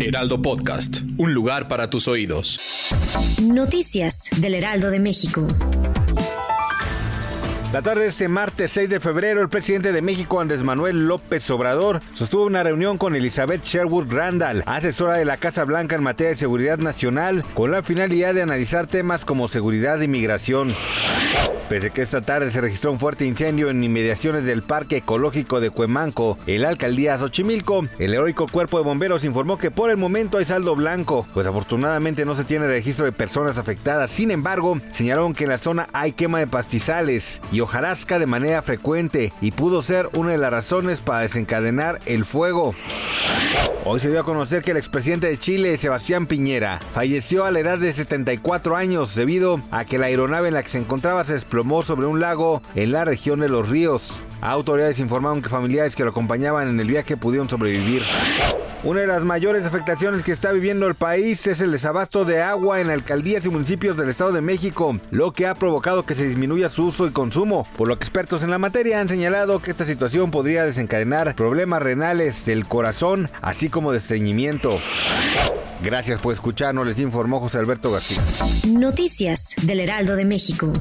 Heraldo Podcast, un lugar para tus oídos. Noticias del Heraldo de México. La tarde de este martes 6 de febrero, el presidente de México, Andrés Manuel López Obrador, sostuvo una reunión con Elizabeth Sherwood Randall, asesora de la Casa Blanca en materia de seguridad nacional, con la finalidad de analizar temas como seguridad y migración. Pese que esta tarde se registró un fuerte incendio en inmediaciones del Parque Ecológico de Cuemanco, en la alcaldía Xochimilco, el heroico cuerpo de bomberos informó que por el momento hay saldo blanco, pues afortunadamente no se tiene registro de personas afectadas. Sin embargo, señalaron que en la zona hay quema de pastizales y hojarasca de manera frecuente y pudo ser una de las razones para desencadenar el fuego. Hoy se dio a conocer que el expresidente de Chile, Sebastián Piñera, falleció a la edad de 74 años debido a que la aeronave en la que se encontraba se desplomó sobre un lago en la región de Los Ríos. Autoridades informaron que familiares que lo acompañaban en el viaje pudieron sobrevivir. Una de las mayores afectaciones que está viviendo el país es el desabasto de agua en alcaldías y municipios del Estado de México, lo que ha provocado que se disminuya su uso y consumo, por lo que expertos en la materia han señalado que esta situación podría desencadenar problemas renales del corazón, así como de estreñimiento. Gracias por escucharnos, les informó José Alberto García. Noticias del Heraldo de México.